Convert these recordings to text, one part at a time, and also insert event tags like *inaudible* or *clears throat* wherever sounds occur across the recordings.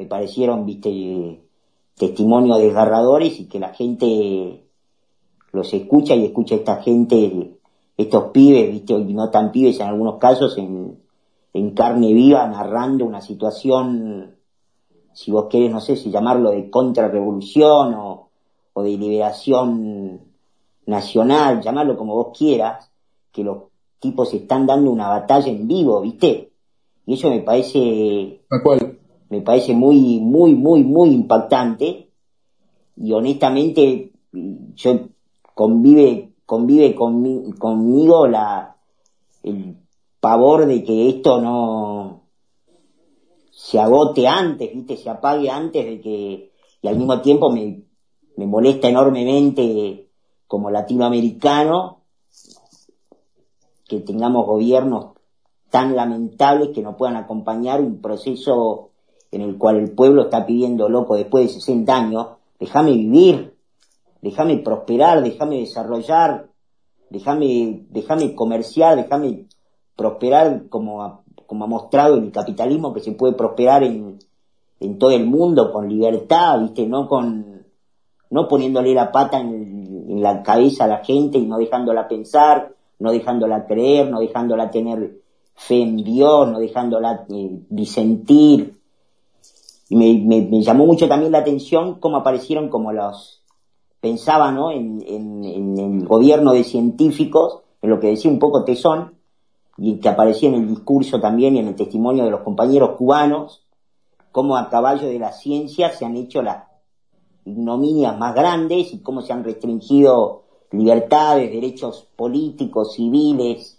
me parecieron, viste, testimonios desgarradores y que la gente los escucha y escucha a esta gente, estos pibes, viste, y no tan pibes en algunos casos, en, carne viva, narrando una situación, si vos querés, no sé si llamarlo de contrarrevolución o, o de liberación nacional, llamarlo como vos quieras, que los tipos están dando una batalla en vivo, ¿viste? Y eso me parece... cuál? Me parece muy, muy, muy, muy impactante. Y honestamente, yo convive, convive conmigo la, el pavor de que esto no se agote antes, ¿viste? Se apague antes de que, y al mismo tiempo me, me molesta enormemente como latinoamericano que tengamos gobiernos tan lamentables que no puedan acompañar un proceso en el cual el pueblo está pidiendo, loco, después de 60 años, déjame vivir, déjame prosperar, déjame desarrollar, déjame, déjame comerciar, déjame prosperar como ha, como ha mostrado el capitalismo que se puede prosperar en, en todo el mundo con libertad, viste, no con, no poniéndole la pata en, la cabeza a la gente y no dejándola pensar, no dejándola creer, no dejándola tener fe en Dios, no dejándola eh, disentir. Me, me, me, llamó mucho también la atención cómo aparecieron como los, pensaba, ¿no? En, en, en, el gobierno de científicos, en lo que decía un poco Tesón, y que aparecía en el discurso también y en el testimonio de los compañeros cubanos, cómo a caballo de la ciencia se han hecho las ignominias más grandes y cómo se han restringido libertades, derechos políticos, civiles.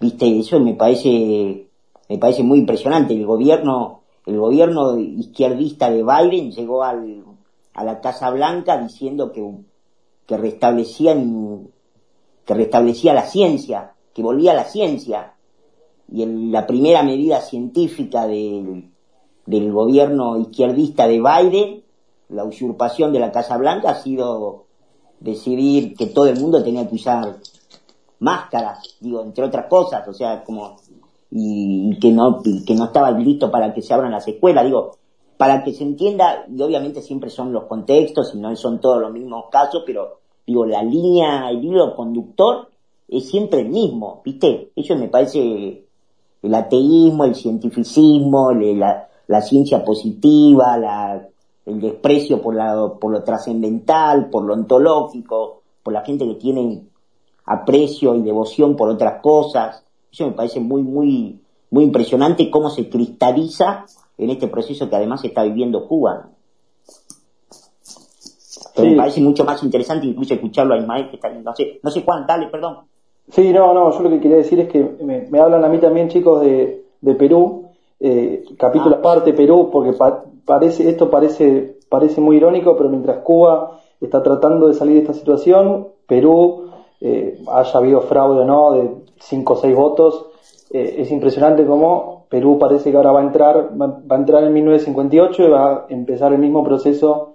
Viste, eso me parece, me parece muy impresionante. El gobierno, el gobierno izquierdista de Biden llegó al, a la Casa Blanca diciendo que, que restablecían, que restablecía la ciencia, que volvía la ciencia. Y el, la primera medida científica del, del gobierno izquierdista de Biden, la usurpación de la Casa Blanca, ha sido decidir que todo el mundo tenía que usar máscaras, digo, entre otras cosas, o sea, como, y, que no, y que no estaba listo para que se abran las escuelas, digo, para que se entienda, y obviamente siempre son los contextos y no son todos los mismos casos, pero digo, la línea, el hilo conductor es siempre el mismo, ¿viste? Eso me parece el ateísmo, el cientificismo, la, la ciencia positiva, la, el desprecio por, la, por lo trascendental, por lo ontológico, por la gente que tiene aprecio y devoción por otras cosas. Eso me parece muy, muy, muy impresionante cómo se cristaliza en este proceso que además está viviendo Cuba. Pero sí. me parece mucho más interesante incluso escucharlo a Ismael que está. No sé, no sé Juan, dale, perdón. Sí, no, no, yo lo que quería decir es que me, me hablan a mí también chicos de, de Perú, eh, capítulo ah. aparte Perú, porque pa parece, esto parece, parece muy irónico, pero mientras Cuba está tratando de salir de esta situación, Perú, eh, haya habido fraude o no de 5 o 6 votos, eh, es impresionante cómo Perú parece que ahora va a entrar, va, a entrar en 1958 y va a empezar el mismo proceso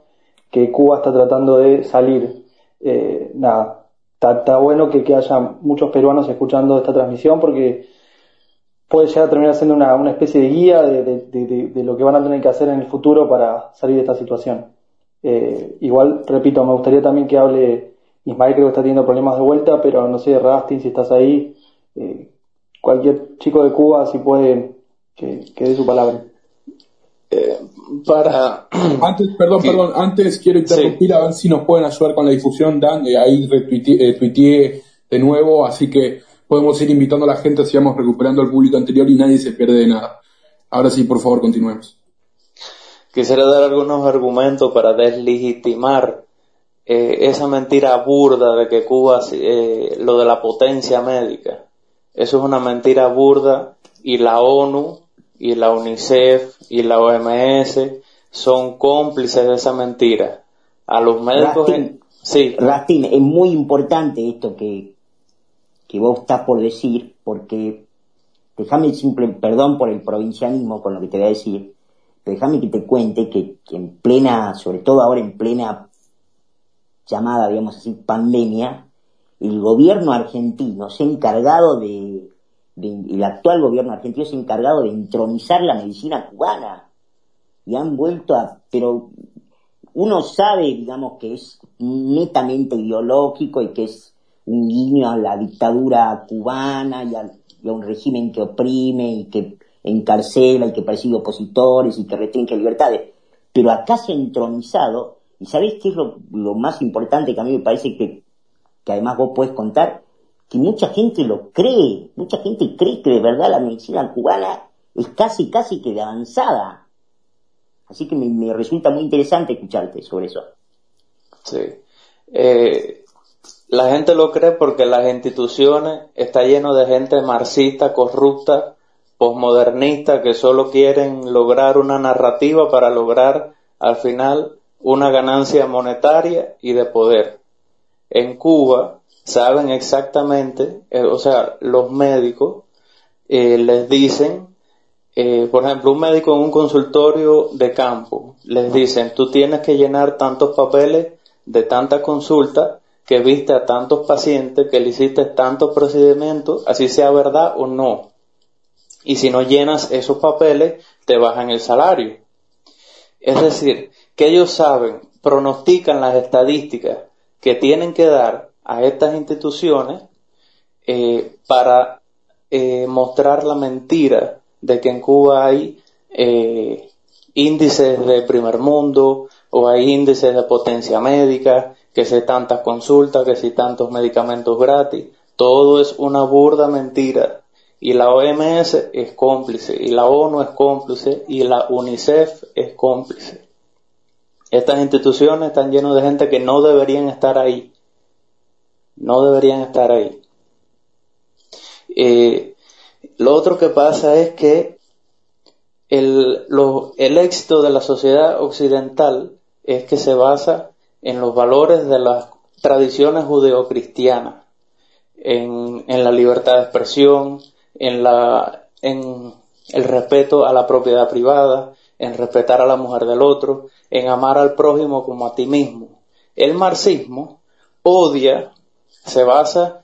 que Cuba está tratando de salir. Eh, nada, está, bueno que, haya muchos peruanos escuchando esta transmisión porque puede llegar a terminar siendo una, una especie de guía de, de, lo que van a tener que hacer en el futuro para salir de esta situación. Igual, repito, me gustaría también que hable Ismael, creo que está teniendo problemas de vuelta, pero no sé, Rastin, si estás ahí, eh, cualquier chico de Cuba, si puede, que, que dé su palabra. Eh, para *clears throat* antes perdón sí. perdón antes quiero interrumpir sí. a ver si nos pueden ayudar con la difusión Dan eh, ahí retuiteé eh, de nuevo así que podemos ir invitando a la gente así vamos recuperando el público anterior y nadie se pierde de nada ahora sí por favor continuemos quisiera dar algunos argumentos para deslegitimar eh, esa mentira burda de que Cuba eh, lo de la potencia médica eso es una mentira burda y la ONU y la UNICEF y la OMS son cómplices de esa mentira. A los médicos... Sí. Rastin, es muy importante esto que, que vos estás por decir, porque déjame simple, perdón por el provincianismo con lo que te voy a decir, pero déjame que te cuente que, que en plena, sobre todo ahora en plena llamada, digamos así, pandemia, el gobierno argentino se ha encargado de el actual gobierno argentino es encargado de entronizar la medicina cubana. y han vuelto a, pero uno sabe, digamos, que es netamente ideológico y que es un guiño a la dictadura cubana y a, un régimen que oprime y que encarcela y que persigue opositores y que restringe libertades. Pero acá se ha entronizado, y ¿sabés qué es lo, más importante que a mí me parece que, que además vos podés contar? Que mucha gente lo cree, mucha gente cree que de verdad la medicina cubana es casi, casi que de avanzada. Así que me, resulta muy interesante escucharte sobre eso. Sí. Eh, la gente lo cree porque las instituciones está lleno de gente marxista, corrupta, posmodernista, que solo quieren lograr una narrativa para lograr al final una ganancia monetaria y de poder. En Cuba saben exactamente, eh, o sea, los médicos eh, les dicen eh, por ejemplo, un médico en un consultorio de campo, les dicen, tú tienes que llenar tantos papeles de tanta consulta que viste a tantos pacientes, que le hiciste tantos procedimientos, así sea verdad o no. Y si no llenas esos papeles, te bajan el salario. Es decir, que ellos saben, pronostican las estadísticas que tienen que dar a estas instituciones eh, para eh, mostrar la mentira de que en Cuba hay eh, índices de primer mundo o hay índices de potencia médica, que si tantas consultas, que si tantos medicamentos gratis, todo es una burda mentira. Y la OMS es cómplice, y la ONU es cómplice, y la UNICEF es cómplice. Estas instituciones están llenas de gente que no deberían estar ahí. No deberían estar ahí. Eh, lo otro que pasa es que el, éxito de la sociedad occidental es que se basa en los valores de las tradiciones judeocristianas, en, en la libertad de expresión, en, la, en el respeto a la propiedad privada, en respetar a la mujer del otro, en amar al prójimo como a ti mismo. El marxismo odia, se basa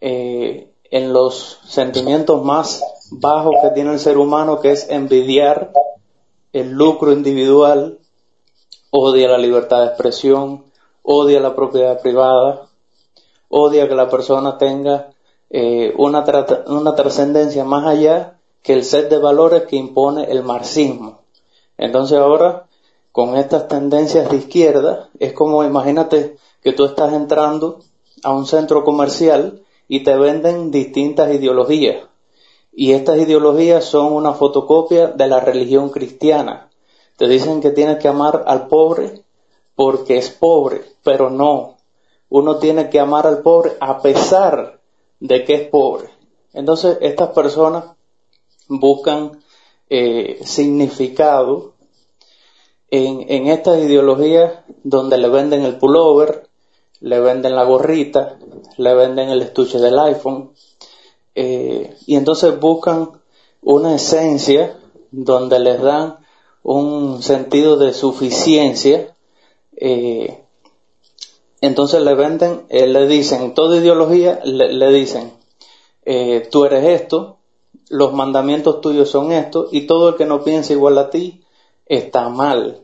eh, en los sentimientos más bajos que tiene el ser humano, que es envidiar el lucro individual, odia la libertad de expresión, odia la propiedad privada, odia que la persona tenga eh, una, una trascendencia más allá que el set de valores que impone el marxismo. Entonces ahora, con estas tendencias de izquierda, es como imagínate que tú estás entrando a un centro comercial y te venden distintas ideologías. Y estas ideologías son una fotocopia de la religión cristiana. Te dicen que tienes que amar al pobre porque es pobre, pero no. Uno tiene que amar al pobre a pesar de que es pobre. Entonces estas personas buscan eh, significado en, estas ideologías donde le venden el pullover, le venden la gorrita, le venden el estuche del iPhone, eh, y entonces buscan una esencia donde les dan un sentido de suficiencia, eh, entonces le venden, eh, le dicen, toda ideología le, dicen, tú eres esto, los mandamientos tuyos son estos, y todo el que no piensa igual a ti está mal.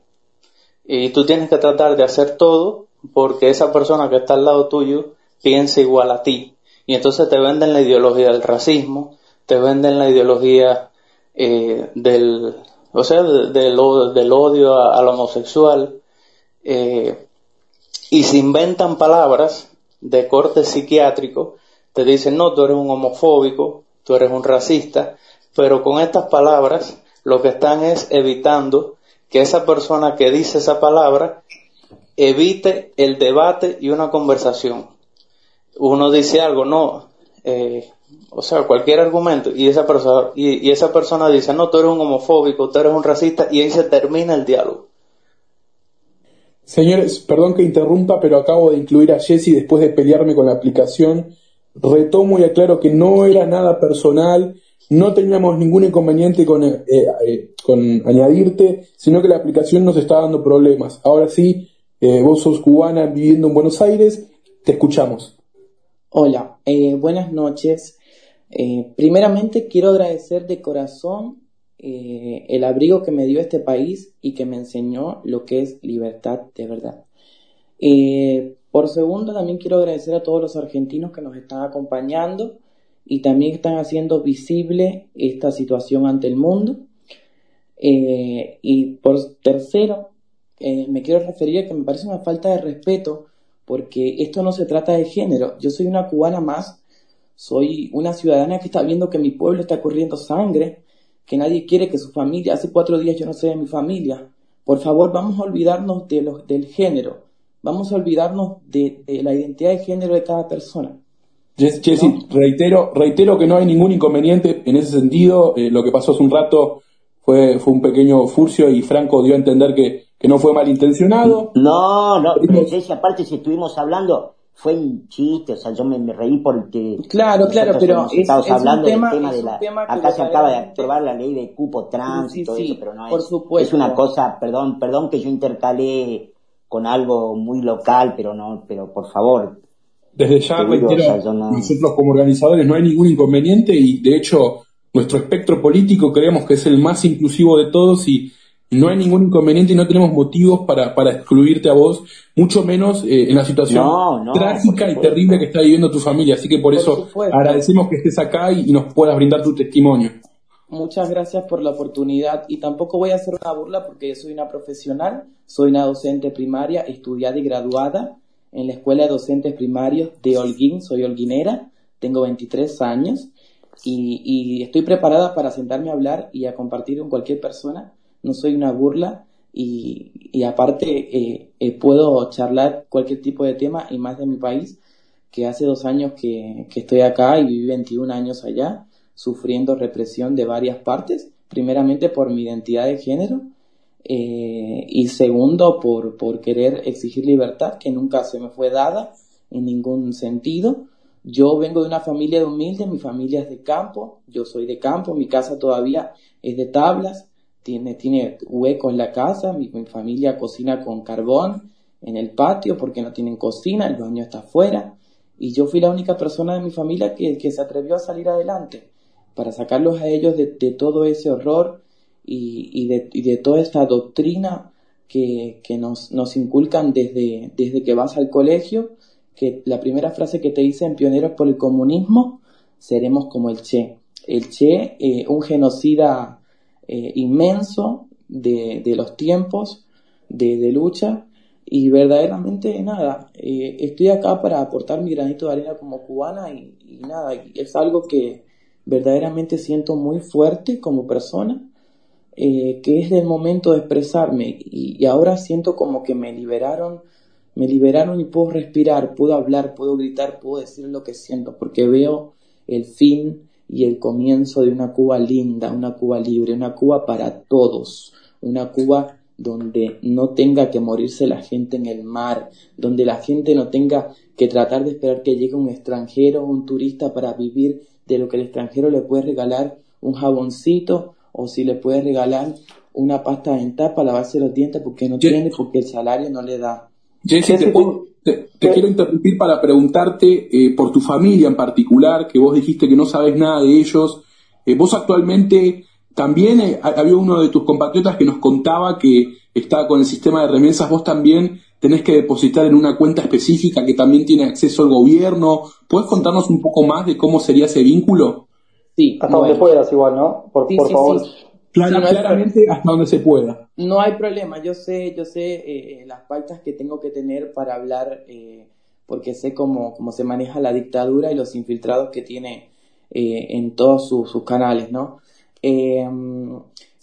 Y tú tienes que tratar de hacer todo porque esa persona que está al lado tuyo piensa igual a ti. Y entonces te venden la ideología del racismo, te venden la ideología eh, del, o sea, del, odio al homosexual, eh, y se inventan palabras de corte psiquiátrico, te dicen, no, tú eres un homofóbico, tú eres un racista, pero con estas palabras lo que están es evitando que esa persona que dice esa palabra evite el debate y una conversación. Uno dice algo, no, eh, o sea, cualquier argumento, y esa, persona, y, esa persona dice, no, tú eres un homofóbico, tú eres un racista, y ahí se termina el diálogo. Señores, perdón que interrumpa, pero acabo de incluir a Jesse después de pelearme con la aplicación. Retomo y aclaro que no era nada personal, no teníamos ningún inconveniente con, eh, eh, con añadirte, sino que la aplicación nos está dando problemas. Ahora sí, eh, vos sos cubana viviendo en Buenos Aires, te escuchamos. Hola, buenas noches. Primeramente quiero agradecer de corazón el abrigo que me dio este país y que me enseñó lo que es libertad de verdad. Por segundo, también quiero agradecer a todos los argentinos que nos están acompañando y también están haciendo visible esta situación ante el mundo. Eh, y por tercero, me quiero referir a que me parece una falta de respeto porque esto no se trata de género. Yo soy una cubana más, soy una ciudadana que está viendo que mi pueblo está corriendo sangre, que nadie quiere que su familia, hace cuatro días yo no sé de mi familia. Por favor, vamos a olvidarnos de los, del género, vamos a olvidarnos de, la identidad de género de cada persona. Jessy, reitero, reitero que no hay ningún inconveniente en ese sentido. Eh, lo que pasó hace un rato fue, fue un pequeño furcio y Franco dio a entender que, que no fue malintencionado. No, no, Jessy, aparte si estuvimos hablando, fue un chiste, o sea, yo me, reí porque... Claro, claro, pero es, hablando un tema, del tema de la... Acá se acaba de aprobar la ley de cupo trans y todo eso, pero no es... Es una cosa, perdón, perdón que yo intercalé con algo muy local, pero no, pero por favor... Desde ya, nosotros como organizadores no hay ningún inconveniente y de hecho nuestro espectro político creemos que es el más inclusivo de todos y no hay ningún inconveniente y no tenemos motivos para, para excluirte a vos, mucho menos eh, en la situación trágica y terrible que está viviendo tu familia. Así que por, eso agradecemos que estés acá y, nos puedas brindar tu testimonio. Muchas gracias por la oportunidad y tampoco voy a hacer una burla porque yo soy una profesional, soy una docente primaria, estudiada y graduada en la Escuela de Docentes Primarios de Holguín, soy holguinera, tengo 23 años y, estoy preparada para sentarme a hablar y a compartir con cualquier persona no soy una burla y, aparte eh, eh, puedo charlar cualquier tipo de tema y más de mi país, que hace dos años que, estoy acá y viví 21 años allá, sufriendo represión de varias partes, primeramente por mi identidad de género eh, y segundo por, por querer exigir libertad que nunca se me fue dada en ningún sentido. Yo vengo de una familia de humilde, mi familia es de campo, yo soy de campo, mi casa todavía es de tablas, tiene, tiene hueco en la casa, mi, familia cocina con carbón en el patio porque no tienen cocina, el baño está afuera, y yo fui la única persona de mi familia que, que se atrevió a salir adelante para sacarlos a ellos de, todo ese horror y, y, de, y, toda esta doctrina que, nos, inculcan desde, desde que vas al colegio, que la primera frase que te dicen pioneros por el comunismo, seremos como el Che. El Che, eh, un genocida eh, inmenso de, los tiempos de, lucha y verdaderamente nada, eh, estoy acá para aportar mi granito de arena como cubana y, nada, es algo que verdaderamente siento muy fuerte como persona, eh, que es el momento de expresarme. Y, ahora siento como que me liberaron, me liberaron y puedo respirar, puedo hablar, puedo gritar, puedo decir lo que siento, porque veo el fin y el comienzo de una Cuba linda, una Cuba libre, una Cuba para todos, una Cuba donde no tenga que morirse la gente en el mar, donde la gente no tenga que tratar de esperar que llegue un extranjero o un turista para vivir de lo que el extranjero le puede regalar un jaboncito o si le puede regalar una pasta dental para lavarse los dientes porque no tiene, porque el salario no le da. Te, quiero interrumpir para preguntarte eh, por tu familia en particular, que vos dijiste que no sabes nada de ellos. Eh, vos actualmente también eh, había uno de tus compatriotas que nos contaba que está con el sistema de remesas, vos también tenés que depositar en una cuenta específica que también tiene acceso al gobierno. ¿Puedes contarnos un poco más de cómo sería ese vínculo? Sí. Hasta donde puedas igual, ¿no? Por, por favor claramente hasta donde se pueda. No hay problema, yo sé, yo sé eh, las pautas que tengo que tener para hablar, eh, porque sé cómo, cómo se maneja la dictadura y los infiltrados que tiene eh, en todos sus, canales, ¿no?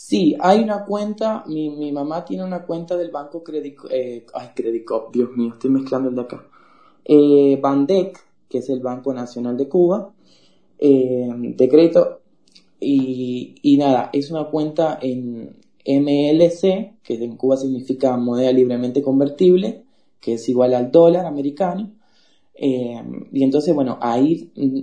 Sí, hay una cuenta, mi, mamá tiene una cuenta del banco Credico, ay, Credicop, Dios mío, estoy mezclando el de acá. Bandec, que es el Banco Nacional de Cuba, de crédito y, nada, es una cuenta en MLC, que en Cuba significa moneda libremente convertible, que es igual al dólar americano. Eh, y entonces, bueno, ahí mm,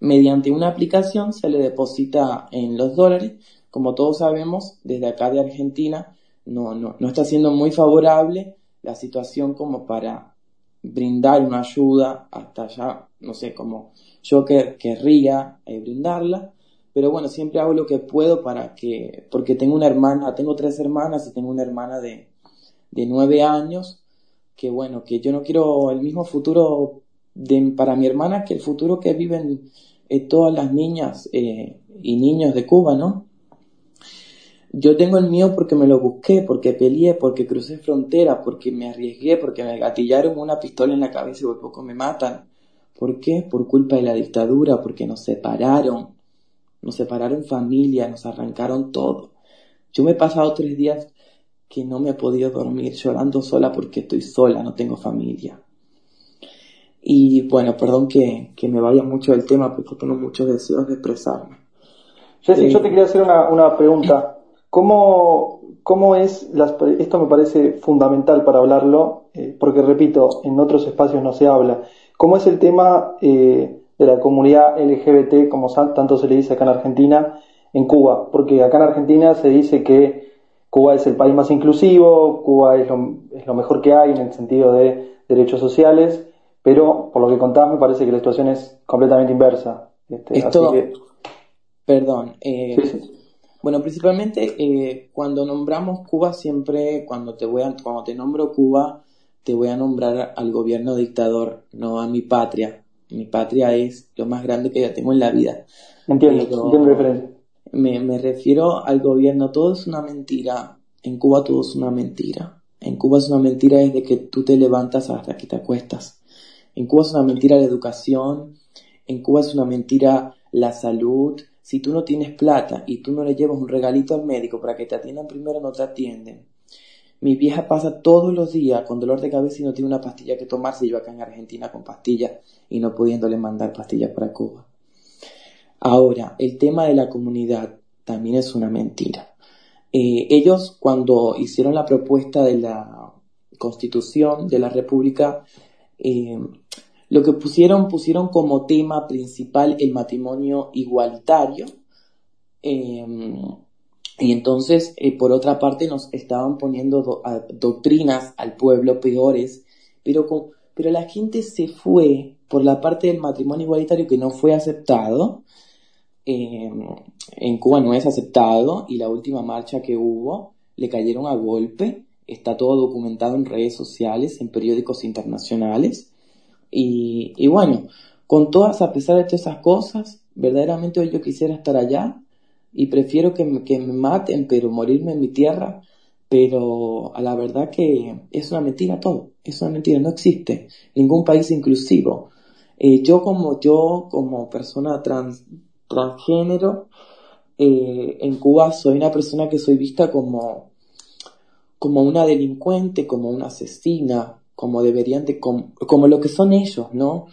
mediante una aplicación se le deposita en los dólares. Como todos sabemos, desde acá de Argentina no, no, no está siendo muy favorable la situación como para brindar una ayuda hasta allá, no sé, como yo querría eh, brindarla pero bueno, siempre hago lo que puedo para que, porque tengo una hermana, tengo tres hermanas y tengo una hermana de, nueve años, que bueno, que yo no quiero el mismo futuro de, para mi hermana que el futuro que viven eh, todas las niñas eh, y niños de Cuba, ¿no? Yo tengo el mío porque me lo busqué, porque peleé, porque crucé frontera, porque me arriesgué, porque me gatillaron una pistola en la cabeza y por poco me matan. ¿Por qué? Por culpa de la dictadura, porque nos separaron. Nos separaron familia, nos arrancaron todo. Yo me he pasado tres días que no me he podido dormir llorando sola porque estoy sola, no tengo familia. Y bueno, perdón que, que me vaya mucho del tema porque tengo muchos deseos de expresarme. Jessy, yo te quería hacer una, una pregunta. ¿Cómo, cómo es, las, esto me parece fundamental para hablarlo, eh, porque repito, en otros espacios no se habla, ¿cómo es el tema eh, de la comunidad LGBT, como tanto se le dice acá en Argentina, en Cuba? Porque acá en Argentina se dice que Cuba es el país más inclusivo, Cuba es lo, es lo mejor que hay en el sentido de derechos sociales, pero por lo que contás me parece que la situación es completamente inversa. Este, Esto, perdón, eh, bueno, principalmente eh, cuando nombramos Cuba siempre, cuando te voy a, cuando te nombro Cuba, te voy a nombrar al gobierno dictador, no a mi patria. Mi patria es lo más grande que ya tengo en la vida. Entiendo, entiendo me, me refiero al gobierno, todo es una mentira. En Cuba todo es una mentira. En Cuba es una mentira desde que tú te levantas hasta que te acuestas. En Cuba es una mentira la educación. En Cuba es una mentira la salud si tú no tienes plata y tú no le llevas un regalito al médico para que te atiendan primero, no te atienden. Mi vieja pasa todos los días con dolor de cabeza y no tiene una pastilla que tomarse. Yo acá en Argentina con pastillas y no pudiéndole mandar pastillas para Cuba. Ahora, el tema de la comunidad también es una mentira. Eh, ellos cuando hicieron la propuesta de la constitución de la república, eh, lo que pusieron, pusieron como tema principal el matrimonio igualitario. Em, y entonces, eh, por otra parte, nos estaban poniendo doctrinas al pueblo peores, pero, pero la gente se fue por la parte del matrimonio igualitario que no fue aceptado. Em, en Cuba no es aceptado y la última marcha que hubo le cayeron a golpe. Está todo documentado en redes sociales, en periódicos internacionales. Y, bueno, con todas, a pesar de todas esas cosas, verdaderamente hoy yo quisiera estar allá y prefiero que me, que me maten, pero morirme en mi tierra, pero a la verdad que es una mentira todo, es una mentira, no existe ningún país inclusivo. Eh, yo como yo, como persona trans, transgénero, eh, en Cuba soy una persona que soy vista como, como una delincuente, como una asesina, como deberían de, como, lo que son ellos, ¿no?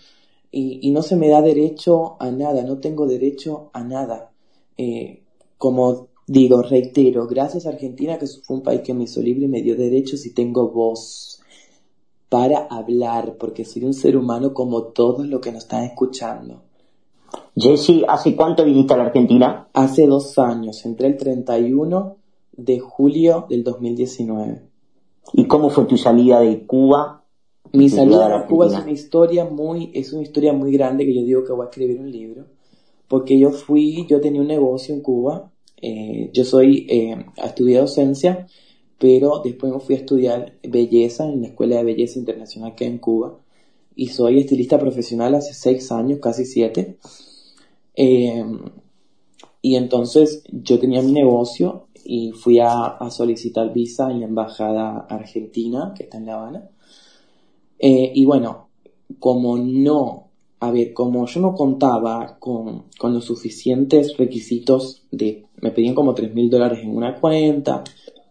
Y, no se me da derecho a nada, no tengo derecho a nada. Eh, como digo, reitero, gracias a Argentina, que fue un país que me hizo libre y me dio derechos y tengo voz para hablar, porque soy un ser humano como todos los que nos están escuchando. Jesse, ¿hace cuánto viniste a la Argentina? Hace dos años, entré el 31 de julio del 2019. ¿Y cómo fue tu salida de Cuba? Mi salida de Cuba es una historia muy, es una historia muy grande que yo digo que voy a escribir un libro, porque yo fui, yo tenía un negocio en Cuba, eh, yo soy, eh, estudié docencia, pero después me fui a estudiar belleza en la Escuela de Belleza Internacional que hay en Cuba, y soy estilista profesional hace seis años, casi siete. Eh, y entonces yo tenía mi negocio y fui a, solicitar visa en la embajada argentina que está en La Habana. Eh, y bueno, como no, a ver, como yo no contaba con, con los suficientes requisitos de, me pedían como 3 mil dólares en una cuenta,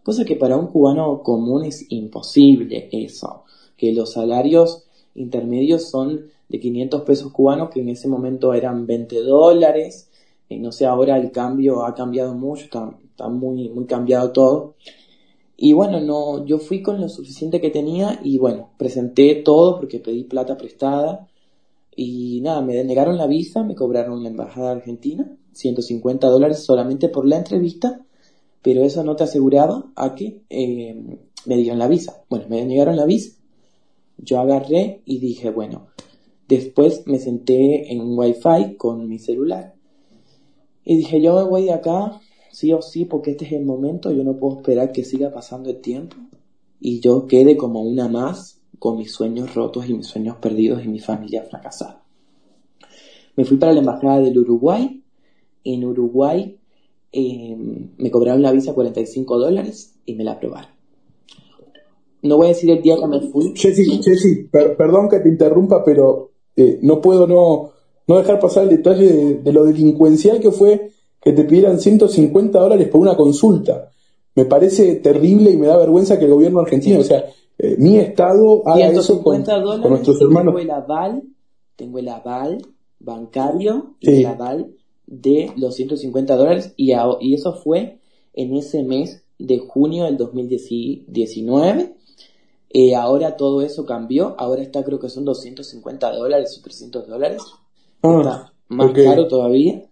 cosa que para un cubano común es imposible eso, que los salarios intermedios son de 500 pesos cubanos, que en ese momento eran 20 dólares, y no sé, ahora el cambio ha cambiado mucho, está, está muy, muy cambiado todo. Y bueno, no, yo fui con lo suficiente que tenía y bueno, presenté todo porque pedí plata prestada y nada, me denegaron la visa, me cobraron la embajada argentina, 150 dólares solamente por la entrevista, pero eso no te aseguraba a que eh, me dieron la visa. Bueno, me denegaron la visa. Yo agarré y dije, bueno, después me senté en un wifi con mi celular Y dije, yo me voy de acá, sí o sí, porque este es el momento, yo no puedo esperar que siga pasando el tiempo y yo quede como una más con mis sueños rotos y mis sueños perdidos y mi familia fracasada. Me fui para la embajada del Uruguay. En Uruguay eh, me cobraron la visa 45 dólares y me la aprobaron. No voy a decir el día que me fui. Jessy, perdón que te interrumpa, pero eh, no puedo no, no dejar pasar el detalle de, lo delincuencial que fue que te pidieran 150 dólares por una consulta. Me parece terrible y me da vergüenza que el gobierno argentino, o sea, eh, mi estado haga eso con, nuestros hermanos. Tengo el aval, tengo el aval bancario y el aval de los 150 dólares y, y eso fue en ese mes de junio del 2019. Eh, ahora todo eso cambió, ahora está creo que son 250 dólares o 300 dólares. Ah, más caro todavía,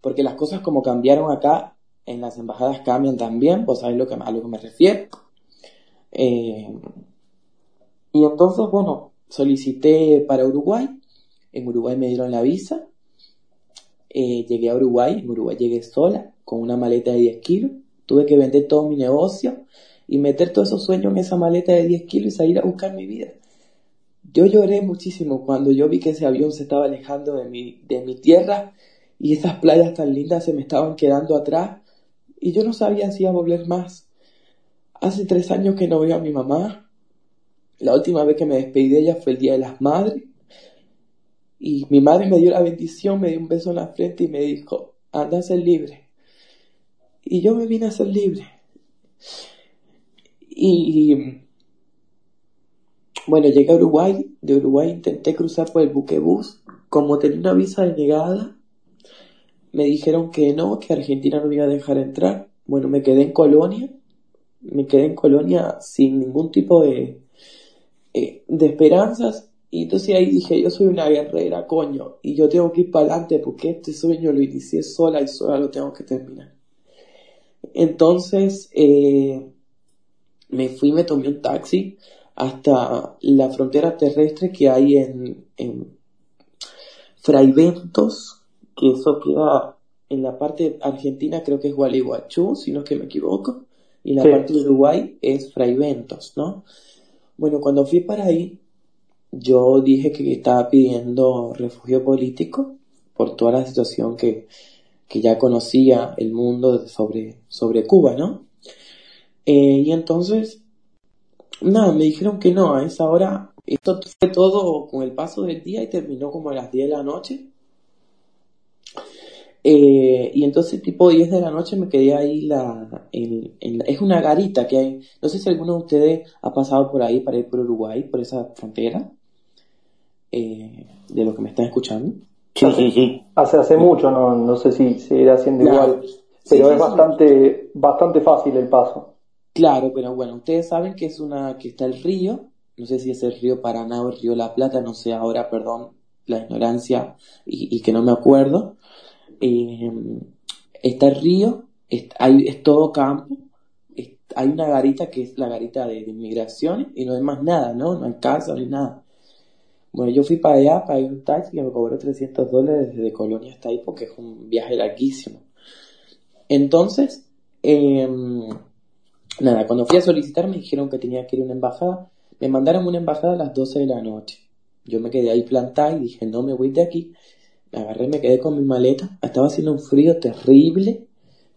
porque las cosas como cambiaron acá, en las embajadas cambian también, pues sabes lo que, a lo que me refiero. Eh, y entonces, bueno, solicité para Uruguay, en Uruguay me dieron la visa, eh, llegué a Uruguay, en Uruguay llegué sola, con una maleta de 10 kilos, tuve que vender todo mi negocio y meter todos esos sueños en esa maleta de 10 kilos y salir a buscar mi vida. Yo lloré muchísimo cuando yo vi que ese avión se estaba alejando de mi, de mi tierra y esas playas tan lindas se me estaban quedando atrás y yo no sabía si iba a volver más. Hace tres años que no veo a mi mamá. La última vez que me despedí de ella fue el Día de las Madres. Y mi madre me dio la bendición, me dio un beso en la frente y me dijo, anda a ser libre. Y yo me vine a ser libre. Y bueno, llegué a Uruguay, de Uruguay intenté cruzar por el buquebús, como tenía una visa denegada, me dijeron que no, que Argentina no me iba a dejar entrar. Bueno, me quedé en Colonia, me quedé en Colonia sin ningún tipo de, eh, de esperanzas. Y entonces ahí dije, yo soy una guerrera, coño, y yo tengo que ir para adelante porque este sueño lo inicié sola y sola lo tengo que terminar. Entonces, eh, me fui, me tomé un taxi hasta la frontera terrestre que hay en, en Fraiventos, que eso queda en la parte argentina, creo que es Gualeguaychú, si no es que me equivoco, y la parte de Uruguay es Fraiventos, ¿no? Bueno, cuando fui para ahí, yo dije que estaba pidiendo refugio político por toda la situación que, que ya conocía el mundo sobre, sobre Cuba, ¿no? Eh, y entonces no, me dijeron que no, a esa hora, esto fue todo con el paso del día y terminó como a las 10 de la noche. Eh, y entonces tipo 10 de la noche me quedé ahí la, en, es una garita que hay, no sé si alguno de ustedes ha pasado por ahí para ir por Uruguay, por esa frontera, eh, de lo que me están escuchando. Sí, sí, sí. Hace, hace mucho, no, no sé si seguirá siendo igual, pero es bastante, bastante fácil el paso. Claro, pero bueno, ustedes saben que es una, que está el río, no sé si es el río Paraná o el río La Plata, no sé ahora, perdón, la ignorancia y, que no me acuerdo. Eh, está el río, hay, es todo campo, hay una garita que es la garita de, inmigración y no hay más nada, ¿no? No hay casa, no hay nada. Bueno, yo fui para allá, pagué un taxi que me cobró 300 dólares desde Colonia hasta ahí porque es un viaje larguísimo. Entonces, eh, Nada, cuando fui a solicitar me dijeron que tenía que ir a una embajada. Me mandaron a una embajada a las 12 de la noche. Yo me quedé ahí plantada y dije, no me voy de aquí. Agarré, me quedé con mi maleta. Estaba haciendo un frío terrible,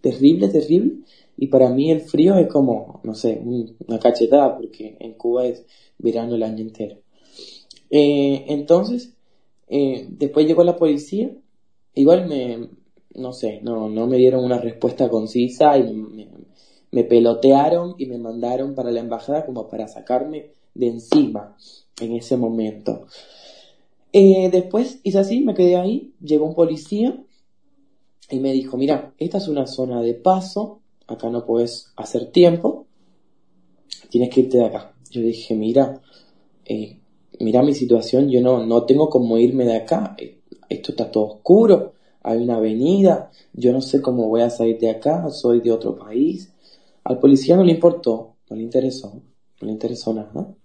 terrible, terrible. Y para mí el frío es como, no sé, una cachetada, porque en Cuba es verano el año entero. Eh, entonces, eh, después llegó la policía. Igual me, no sé, no, no me dieron una respuesta concisa y me pelotearon y me mandaron para la embajada como para sacarme de encima en ese momento. Eh, después hice así, me quedé ahí, llegó un policía y me dijo, mira, esta es una zona de paso, acá no puedes hacer tiempo, tienes que irte de acá. Yo dije, mira, eh, mira mi situación, yo no, no tengo como irme de acá, eh, esto está todo oscuro, hay una avenida, yo no sé cómo voy a salir de acá, soy de otro país, al policía no le importó, no le interesó, no le interesó nada.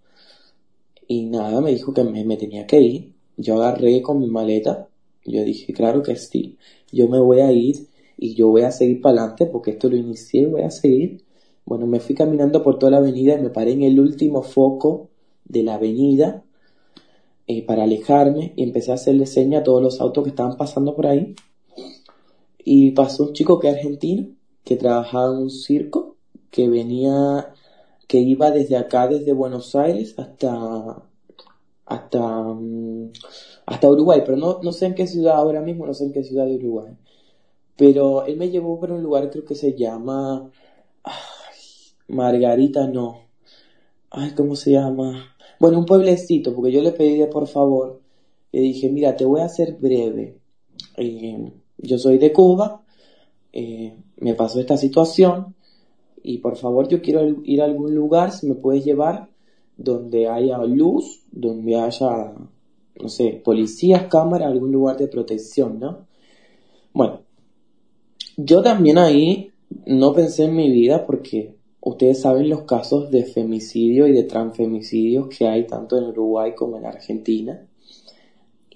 Y nada, me dijo que me, tenía que ir. Yo agarré con mi maleta, Yo dije, claro que sí, yo me voy a ir y yo voy a seguir para adelante porque esto lo inicié, voy a seguir. Bueno, me fui caminando por toda la avenida y me paré en el último foco de la avenida eh, para alejarme y empecé a hacerle seña a todos los autos que estaban pasando por ahí. Y pasó un chico que es argentino, que trabajaba en un circo, que venía, que iba desde acá, desde Buenos Aires hasta, hasta, mm, hasta Uruguay, pero no, no sé en qué ciudad ahora mismo, no sé en qué ciudad de Uruguay. Pero él me llevó para un lugar, creo que se llama, Margarita, no. Ay, ¿cómo se llama? Bueno, un pueblecito, porque yo le pedí por favor, le dije, mira, te voy a hacer breve. Eh, yo soy de Cuba, eh, me pasó esta situación y por favor yo quiero ir a algún lugar, si me puedes llevar donde haya luz, donde haya, no sé, policías, cámaras, algún lugar de protección, ¿no? Bueno, yo también ahí no pensé en mi vida porque ustedes saben los casos de femicidio y de transfemicidios que hay tanto en Uruguay como en Argentina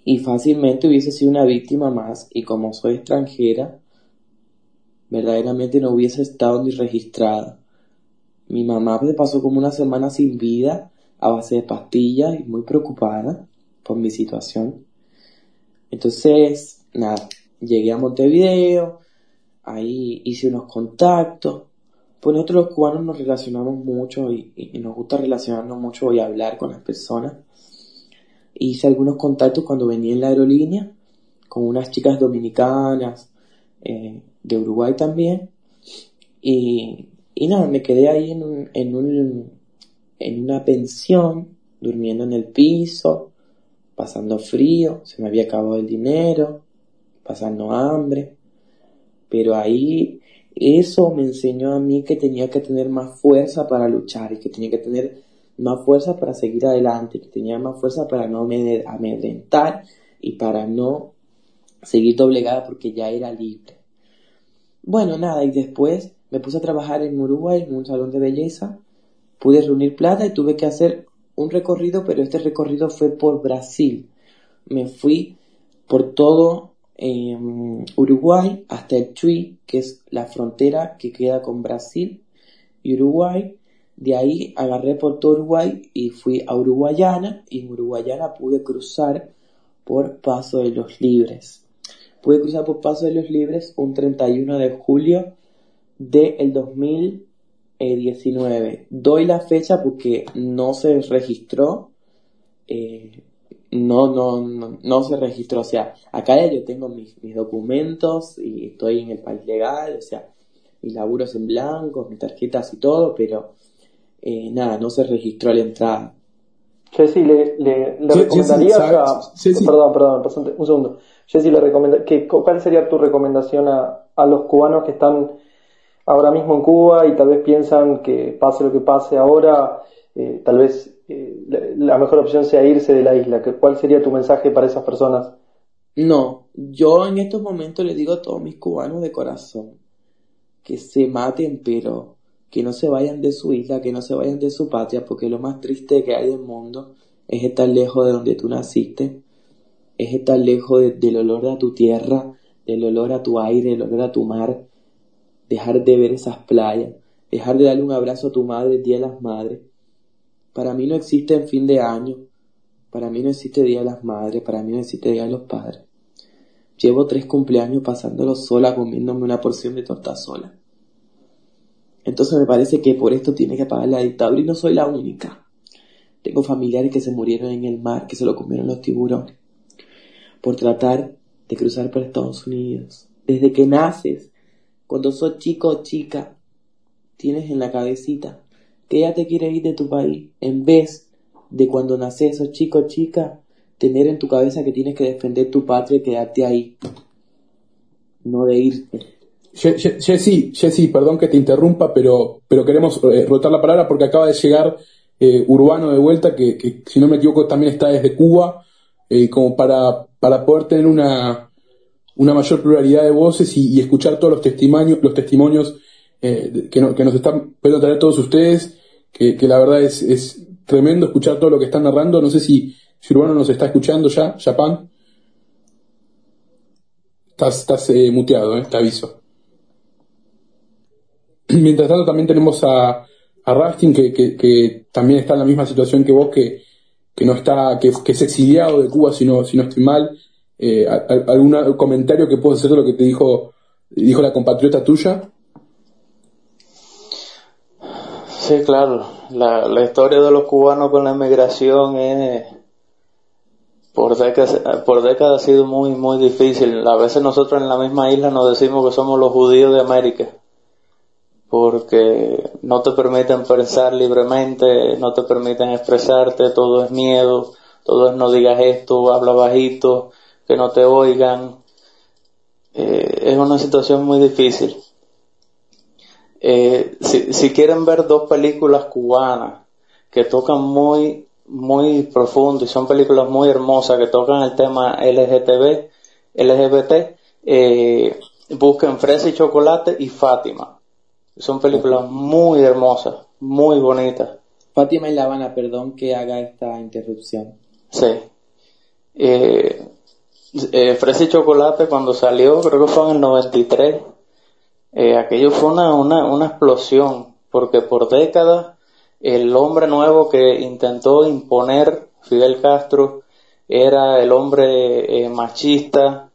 y fácilmente hubiese sido una víctima más y como soy extranjera, verdaderamente no hubiese estado ni registrada. Mi mamá me pasó como una semana sin vida a base de pastillas y muy preocupada por mi situación. Entonces, nada, llegué a Montevideo, ahí hice unos contactos. Pues nosotros los cubanos nos relacionamos mucho y, nos gusta relacionarnos mucho y hablar con las personas hice algunos contactos cuando venía en la aerolínea con unas chicas dominicanas eh, de Uruguay también y, y, nada, me quedé ahí en, un, en una pensión durmiendo en el piso pasando frío, se me había acabado el dinero, pasando hambre, pero ahí eso me enseñó a mí que tenía que tener más fuerza para luchar y que tenía que tener más fuerza para seguir adelante, que tenía más fuerza para no amedrentar y para no seguir doblegada porque ya era libre. Bueno, nada, y después me puse a trabajar en Uruguay en un salón de belleza, pude reunir plata y tuve que hacer un recorrido, pero este recorrido fue por Brasil. Me fui por todo em, Uruguay hasta el Chuy, que es la frontera que queda con Brasil y Uruguay, de ahí agarré por todo Uruguay y fui a Uruguayana y en Uruguayana pude cruzar por Paso de los Libres. Pude cruzar por Paso de los Libres un 31 de julio del 2019. Doy la fecha porque no se registró. Eh, no, no, no, se registró. O sea, acá ya yo tengo mis, mis documentos y estoy en el país legal, o sea, mis laburos en blanco, mis tarjetas y todo, pero eh, nada, no se registró la entrada. Jessy, ¿le, le, le recomendarías a... Perdón, perdón, un segundo. Jessy, le recomenda... ¿cuál sería tu recomendación a, a los cubanos que están ahora mismo en Cuba y tal vez piensan que pase lo que pase ahora, eh, tal vez eh, la, mejor opción sea irse de la isla? ¿Cuál sería tu mensaje para esas personas? No, yo en estos momentos le digo a todos mis cubanos de corazón que se maten, pero que no se vayan de su isla, que no se vayan de su patria, porque lo más triste que hay del mundo es estar lejos de donde tú naciste, es estar lejos del olor a tu tierra, del olor a tu aire, del olor a tu mar, dejar de ver esas playas, dejar de darle un abrazo a tu madre Día de las Madres. Para mí no existe en fin de año, para mí no existe Día de las Madres, para mí no existe Día de los Padres. Llevo tres cumpleaños pasándolo sola, comiéndome una porción de torta sola. Entonces me parece que por esto tiene que pagar la dictadura y no soy la única. Tengo familiares que se murieron en el mar, que se lo comieron los tiburones, por tratar de cruzar por Estados Unidos. Desde que naces, cuando sos chico o chica, tienes en la cabecita que ya te quieres ir de tu país, en vez de cuando naces, sos chico o chica, tener en tu cabeza que tienes que defender tu patria y quedarte ahí, no de irte. Jesse, Jesse, perdón que te interrumpa, pero, pero queremos eh, rotar la palabra porque acaba de llegar eh, Urbano de vuelta, que, si no me equivoco también está desde Cuba, eh, como para, para poder tener una, una mayor pluralidad de voces y, escuchar todos los testimonios, los testimonios que, que, nos están pueden traer todos ustedes, que, que la verdad es, es tremendo escuchar todo lo que están narrando. No sé si, si Urbano nos está escuchando ya, Japan. estás, estás eh, muteado, eh, te aviso. *clears throat* Mientras tanto también tenemos a, a Rastin que, que, también está en la misma situación que vos, que, que no está, que, es exiliado de Cuba si no, si no estoy mal. Eh, ¿Algún comentario que puedo hacer de lo que te dijo, dijo la compatriota tuya? Sí, claro. La, la historia de los cubanos con la inmigración es por décadas, por décadas ha sido muy, muy difícil. A veces nosotros en la misma isla nos decimos que somos los judíos de América, porque no te permiten pensar libremente, no te permiten expresarte, todo es miedo, todo es no digas esto, habla bajito, que no te oigan. Eh, es una situación muy difícil. Eh, si, si quieren ver dos películas cubanas que tocan muy muy profundo y son películas muy hermosas que tocan el tema LGTB, LGBT. Eh, busquen Fresa y Chocolate y Fátima. Son películas muy hermosas, muy bonitas. Fátima y La Habana, perdón que haga esta interrupción. Sí. Eh, eh, Fresa y Chocolate cuando salió, creo que fue en el 93, eh, aquello fue una, una, una explosión, porque por décadas el hombre nuevo que intentó imponer Fidel Castro era el hombre eh, machista,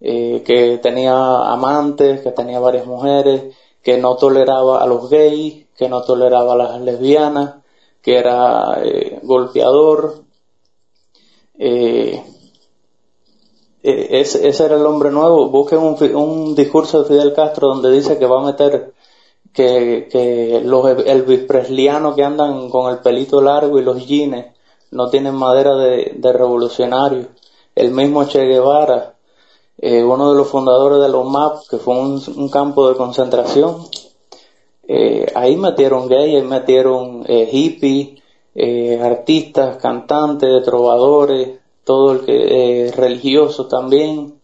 eh, que tenía amantes, que tenía varias mujeres, que no toleraba a los gays, que no toleraba a las lesbianas, que era eh, golpeador. Ese, ese, era el hombre nuevo. Busquen un, un discurso de Fidel Castro donde dice que va a meter que, que los Elvis que andan con el pelito largo y los jeans no tienen madera de, revolucionario. El mismo Che Guevara, eh, uno de los fundadores de los MAP, que fue un, campo de concentración, eh, ahí metieron gays, metieron eh, hippies, eh, artistas, cantantes, trovadores, todo el que eh, religioso también.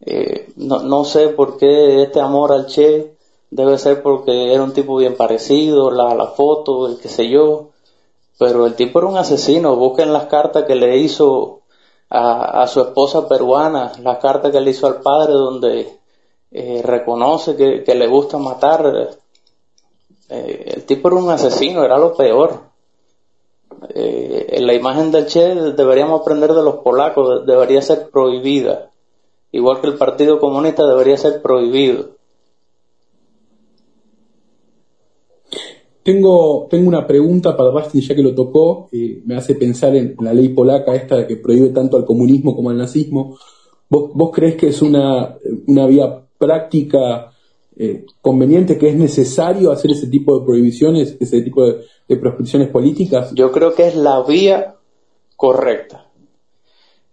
Eh, no, no sé por qué este amor al Che debe ser porque era un tipo bien parecido, la, la foto, el que sé yo, pero el tipo era un asesino, busquen las cartas que le hizo a, a su esposa peruana, las cartas que le hizo al padre donde eh, reconoce que, que, le gusta matar. El tipo era un asesino, era lo peor. Eh, la imagen del Che deberíamos aprender de los polacos, debería ser prohibida. Igual que el Partido Comunista debería ser prohibido. Tengo, tengo una pregunta para Basti, ya que lo tocó, eh, me hace pensar en la ley polaca esta que prohíbe tanto al comunismo como al nazismo. ¿Vos, vos crees que es una, una vía práctica eh, conveniente, que es necesario hacer ese tipo de prohibiciones, ese tipo de, de proscripciones políticas? Yo creo que es la vía correcta.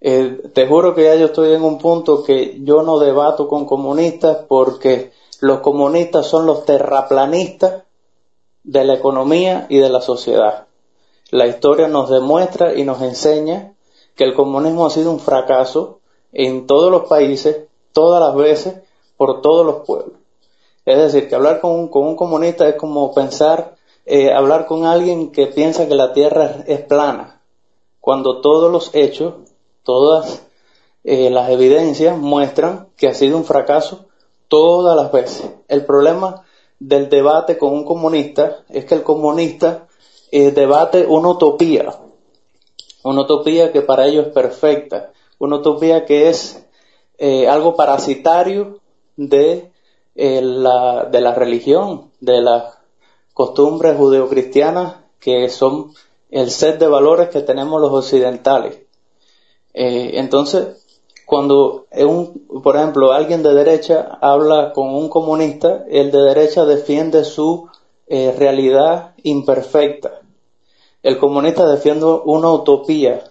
Eh, te juro que ya yo estoy en un punto que yo no debato con comunistas porque los comunistas son los terraplanistas de la economía y de la sociedad. La historia nos demuestra y nos enseña que el comunismo ha sido un fracaso en todos los países, todas las veces, por todos los pueblos. Es decir, que hablar con un, con un comunista es como pensar, eh, hablar con alguien que piensa que la Tierra es, plana, cuando todos los hechos, todas eh, las evidencias muestran que ha sido un fracaso todas las veces. El problema del debate con un comunista es que el comunista eh, debate una utopía, una utopía que para ellos es perfecta, una utopía que es algo parasitario de, eh, la, de la religión, de las costumbres judeocristianas que son el set de valores que tenemos los occidentales. entonces, cuando por ejemplo, alguien de derecha habla con un comunista, el de derecha defiende su eh, realidad imperfecta. El comunista defiende una utopía,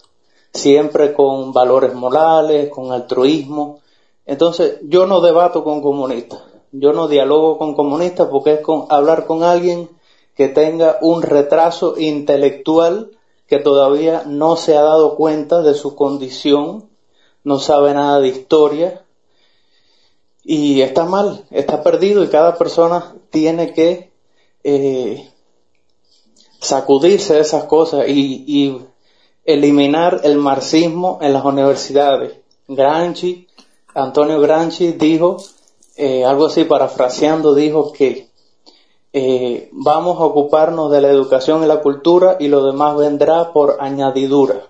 siempre con valores morales, con altruismo. Entonces, yo no debato con comunistas, yo no dialogo con comunistas porque es con, hablar con alguien que tenga un retraso intelectual que todavía no se ha dado cuenta de su condición no sabe nada de historia y está mal, está perdido y cada persona tiene que eh, sacudirse de esas cosas y, eliminar el marxismo en las universidades. Gramsci Antonio Gramsci dijo, eh, algo así parafraseando, dijo que eh, vamos a ocuparnos de la educación y la cultura y lo demás vendrá por añadidura.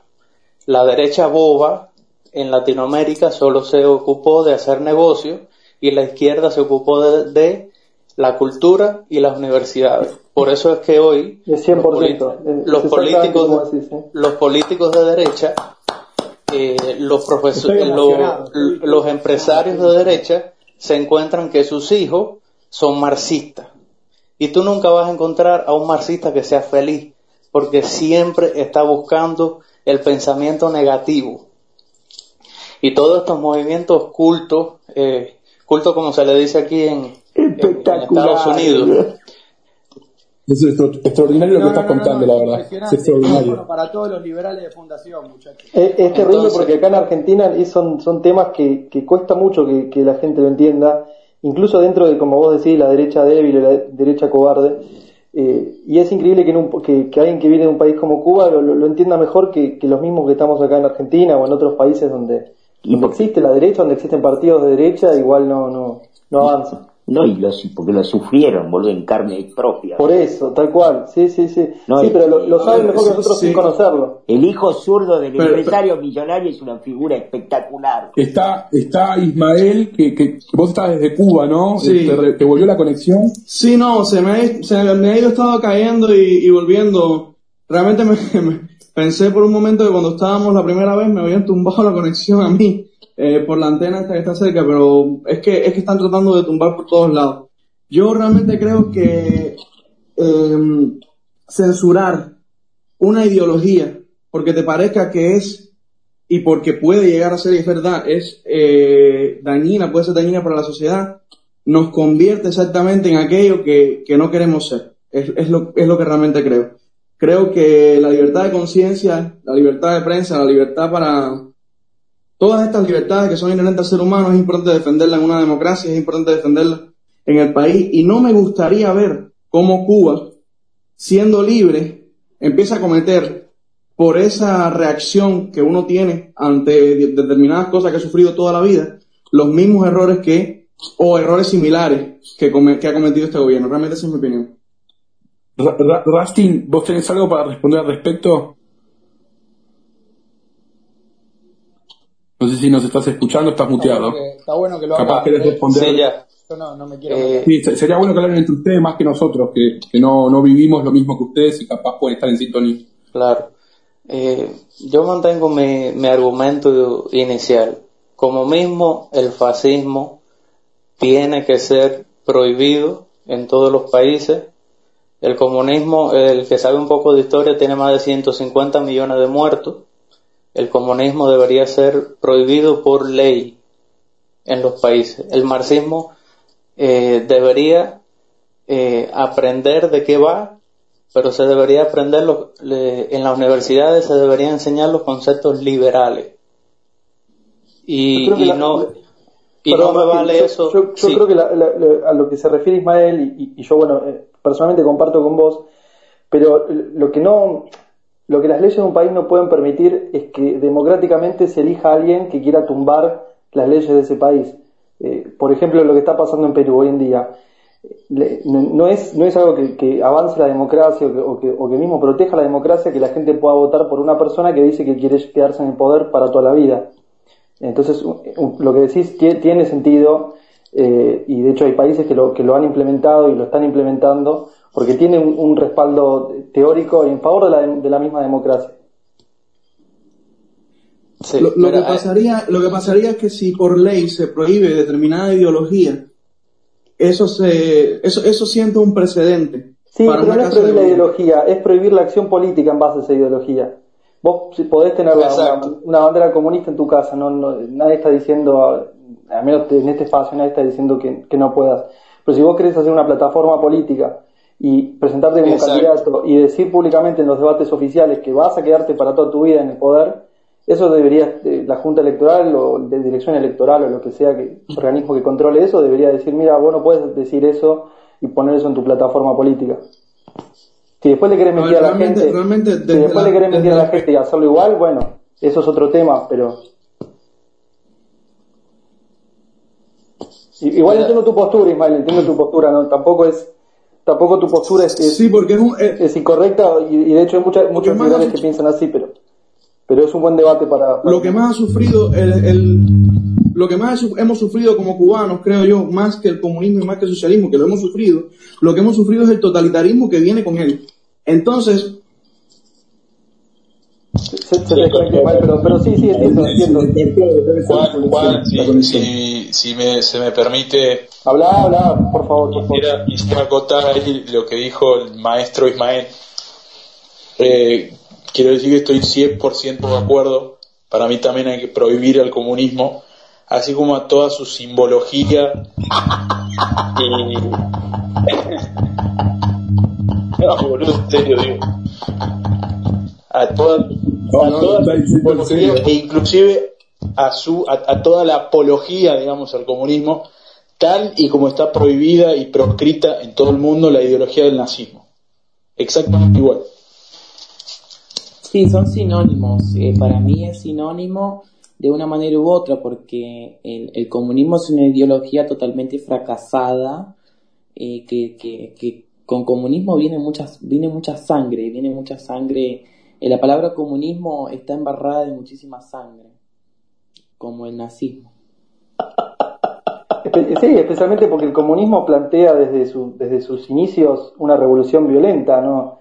La derecha boba en Latinoamérica solo se ocupó de hacer negocio y la izquierda se ocupó de, la cultura y las universidades. Por eso es que hoy los, políticos, los políticos de derecha, eh, los, profesores, los empresarios de derecha se encuentran que sus hijos son marxistas y tú nunca vas a encontrar a un marxista que sea feliz, porque siempre está buscando el pensamiento negativo. Y todos estos movimientos cultos, eh, cultos como se le dice aquí en, Estados Unidos, es extraordinario lo que estás contando, la verdad. Es extraordinario. para todos los liberales de fundación, muchachos. Es, terrible porque acá en Argentina son, son temas que, que cuesta mucho que, que, la gente lo entienda incluso dentro de, como vos decís, la derecha débil o la derecha cobarde. Eh, y es increíble que, que, alguien que viene de un país como Cuba lo, entienda mejor que, los mismos que estamos acá en Argentina o en otros países donde, donde existe la derecha, donde existen partidos de derecha, igual no, no, no avanza. No, y los, porque lo sufrieron, boludo, en carne propia. Por eso, tal cual, sí, sí, sí. sí, pero lo, saben mejor que nosotros sin conocerlo. El hijo zurdo del empresario millonario es una figura espectacular. Está, está Ismael, que, que vos estás desde Cuba, ¿no? Sí. ¿Te, volvió la conexión? Sí, no, se me, se me ha ido estado cayendo y, volviendo. Realmente *laughs* me, pensé por un momento que cuando estábamos la primera vez me habían tumbado la conexión a mí. Eh, por la antena que está cerca, pero es que, es que están tratando de tumbar por todos lados. Yo realmente creo que em, censurar una ideología porque te parezca que es y porque puede llegar a ser y es verdad, es eh, dañina, puede ser dañina para la sociedad, nos convierte exactamente en aquello que, que no queremos ser. Es, es, lo, es lo que realmente creo. Creo que la libertad de conciencia, la libertad de prensa, la libertad para, Todas estas libertades que son inherentes al ser humano es importante defenderlas en una democracia, es importante defenderlas en el país y no me gustaría ver cómo Cuba, siendo libre, empieza a cometer por esa reacción que uno tiene ante determinadas cosas que ha sufrido toda la vida, los mismos errores que, o errores similares que, ha cometido este gobierno. Realmente esa es mi opinión. Rastin, ¿vos tenés algo para responder al respecto? No sé si nos estás escuchando, estás muteado. Está bueno que, lo Capaz querés responder. Sí, ya. Yo no, no me quiero. Eh, sí, sería bueno que hablen entre ustedes más que nosotros, que, que no, no vivimos lo mismo que ustedes y capaz pueden estar en sintonía. Claro. Eh, yo mantengo mi, mi argumento inicial. Como mismo el fascismo tiene que ser prohibido en todos los países. El comunismo, el que sabe un poco de historia, tiene más de 150 millones de muertos el comunismo debería ser prohibido por ley en los países. El marxismo eh, debería eh, aprender de qué va, pero se debería aprender en las universidades se deberían enseñar los conceptos liberales. Y, no y no me vale eso. Yo, creo que a lo que se refiere Ismael y, y yo bueno eh, personalmente comparto con vos, pero lo que no lo que las leyes de un país no pueden permitir es que democráticamente se elija a alguien que quiera tumbar las leyes de ese país. Eh, por ejemplo, lo que está pasando en Perú hoy en día. no, es, no es algo que, avance la democracia o que, o, que, mismo proteja la democracia que la gente pueda votar por una persona que dice que quiere quedarse en el poder para toda la vida. Entonces, lo que decís tiene sentido eh, y de hecho hay países que lo, que lo han implementado y lo están implementando porque tiene un, respaldo teórico en favor de la, de la misma democracia. lo, que pasaría, lo que pasaría es que si por ley se prohíbe determinada ideología, eso se, eso, eso siente un precedente. Sí, pero no es prohibir la ideología, es prohibir la acción política en base a esa ideología. Vos podés tener una, bandera comunista en tu casa, no, nadie está diciendo, al menos en este espacio nadie está diciendo que, que no puedas. Pero si vos querés hacer una plataforma política y presentarte como candidato y decir públicamente en los debates oficiales que vas a quedarte para toda tu vida en el poder, eso debería, eh, la Junta Electoral o de Dirección Electoral o lo que sea que organismo que controle eso, debería decir, mira, vos no puedes decir eso y poner eso en tu plataforma política. Si después le querés mentir a, la gente, si después le querés mentir a la gente y hacerlo igual, bueno, eso es otro tema, pero Igual entiendo tu postura, Ismael, entiendo tu postura, ¿no? Tampoco es, tampoco tu postura es, sí, porque es, eh, es, incorrecta y, de hecho hay mucha, muchos ciudadanos que piensan así, pero, pero es un buen debate para, Lo que más ha sufrido el, el lo que más hemos sufrido como cubanos, creo yo, más que el comunismo y más que el socialismo, que lo hemos sufrido, lo que hemos sufrido es el totalitarismo que viene con él. Entonces, pero, pero sí, sí, entiendo, entiendo. Juan, Juan si, si, si me, se me permite... Habla, habla, por favor. Por quisiera, quisiera acotar ahí lo que dijo el maestro Ismael. Eh, quiero decir que estoy 100% de acuerdo. Para mí también hay que prohibir el comunismo, así como a toda su simbología. *laughs* Y... *laughs* no, boludo, en serio, digo a toda, e inclusive a su a, toda la apología digamos al comunismo tal y como está prohibida y proscrita en todo el mundo la ideología del nazismo. Exactamente igual. Sí son sinónimos eh, para mí es sinónimo de una manera u otra porque el, comunismo es una ideología totalmente fracasada eh, que, que, que con comunismo viene muchas viene mucha sangre viene mucha sangre eh, la palabra comunismo está embarrada de muchísima sangre, como el nazismo. Sí, especialmente porque el comunismo plantea desde, su, desde sus inicios una revolución violenta, ¿no?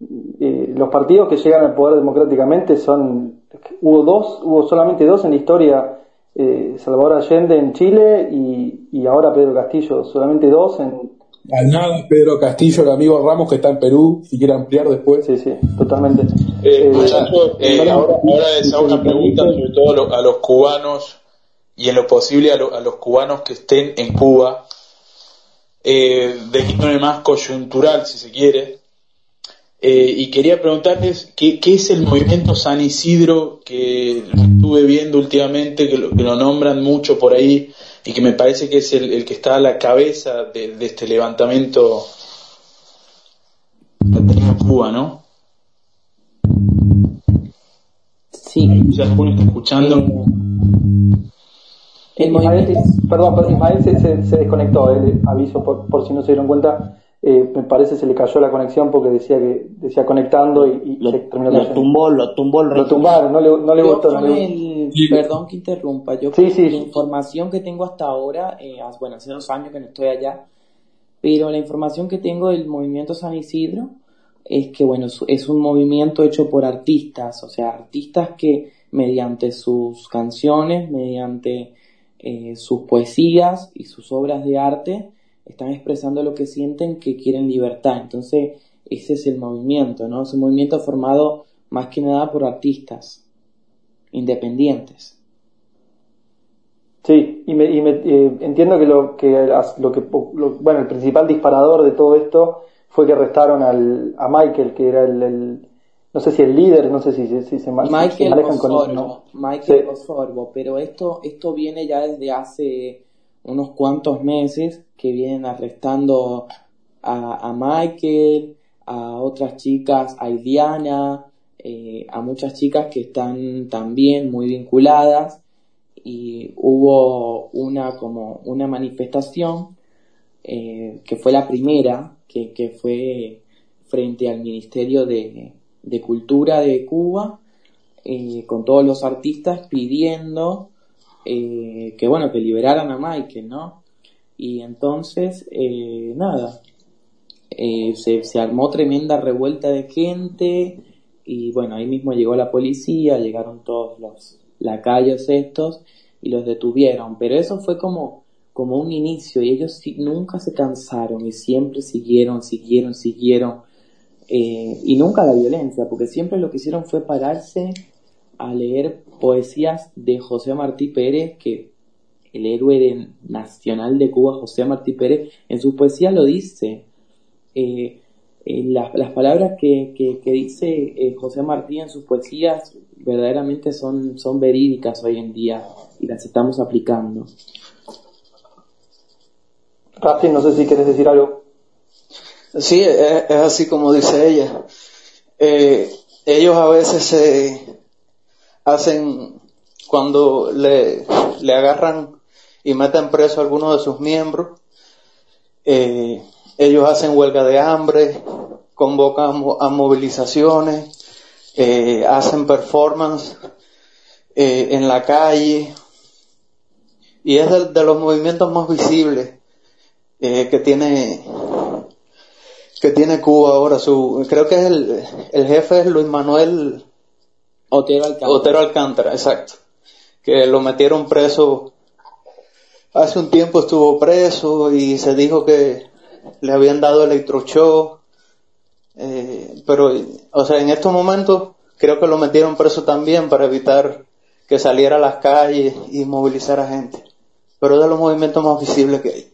Eh, los partidos que llegan al poder democráticamente son, hubo dos, hubo solamente dos en la historia, eh, Salvador Allende en Chile y, y ahora Pedro Castillo, solamente dos en, al nada, Pedro Castillo, el amigo Ramos que está en Perú, si quiere ampliar después. Sí, sí, totalmente. Eh, muchachos, eh, ahora, ahora una pregunta sobre todo a los cubanos y en lo posible a, los cubanos que estén en Cuba, eh, de índole más coyuntural, si se quiere. Eh, y quería preguntarles ¿qué, qué, es el movimiento San Isidro que estuve viendo últimamente, que lo, que lo nombran mucho por ahí y que me parece que es el, que está a la cabeza de, este levantamiento que Cuba, ¿no? Sí. ¿Se está escuchando? Eh, perdón, Ismael se, se, desconectó, eh, aviso por, por si no se dieron cuenta. Eh, me parece se le cayó la conexión porque decía que decía conectando y, lo, se terminó lo tumbó, lo tumbó el Lo tumbaron, no le, no le gustó. Perdón que interrumpa, yo sí, sí. la información que tengo hasta ahora, eh, bueno, hace dos años que no estoy allá, pero la información que tengo del movimiento San Isidro es que, bueno, es un movimiento hecho por artistas, o sea, artistas que mediante sus canciones, mediante eh, sus poesías y sus obras de arte, están expresando lo que sienten que quieren libertad. Entonces, ese es el movimiento, ¿no? Es un movimiento formado más que nada por artistas independientes. Sí, y, me, y me, eh, entiendo que lo que, lo que bueno, el principal disparador de todo esto fue que arrestaron al, a Michael, que era el, no sé si el líder, no sé si, si, se, Michael manejan con Michael pero esto, esto viene ya desde hace unos cuantos meses que vienen arrestando a, a Michael, a otras chicas, a Iliana, eh, a muchas chicas que están también muy vinculadas. Y hubo una como una manifestación eh, que fue la primera que, que, fue frente al Ministerio de, de Cultura de Cuba eh, con todos los artistas pidiendo eh, que bueno, que liberaran a Michael, ¿no? Y entonces, eh, nada, eh, se, se, armó tremenda revuelta de gente y bueno, ahí mismo llegó la policía, llegaron todos los lacayos estos y los detuvieron, pero eso fue como, como un inicio y ellos nunca se cansaron y siempre siguieron, siguieron, siguieron y nunca la violencia, porque siempre lo que hicieron fue pararse a leer poesías de José Martí Pérez, que el héroe nacional de Cuba, José Martí Pérez, en su poesía lo dice. Eh, las palabras que, que, dice eh, José Martí en sus poesías verdaderamente son, son verídicas hoy en día y las estamos aplicando. Rafi, no sé si quieres decir algo. Sí, es, así como dice ella. Eh, ellos a veces se, hacen cuando le, le agarran y meten preso a algunos de sus miembros. Eh, ellos hacen huelga de hambre, convocan a movilizaciones, eh, hacen performance eh, en la calle y es de, los movimientos más visibles eh, que tiene que tiene Cuba ahora. Su, creo que es el, el jefe es Luis Manuel Otero Alcántara. Otero exacto. Que lo metieron preso hace un tiempo estuvo preso y se dijo que le habían dado electroshock. Eh, pero, o sea, en estos momentos creo que lo metieron preso también para evitar que saliera a las calles y movilizara gente. Pero es de los movimientos más visibles que hay.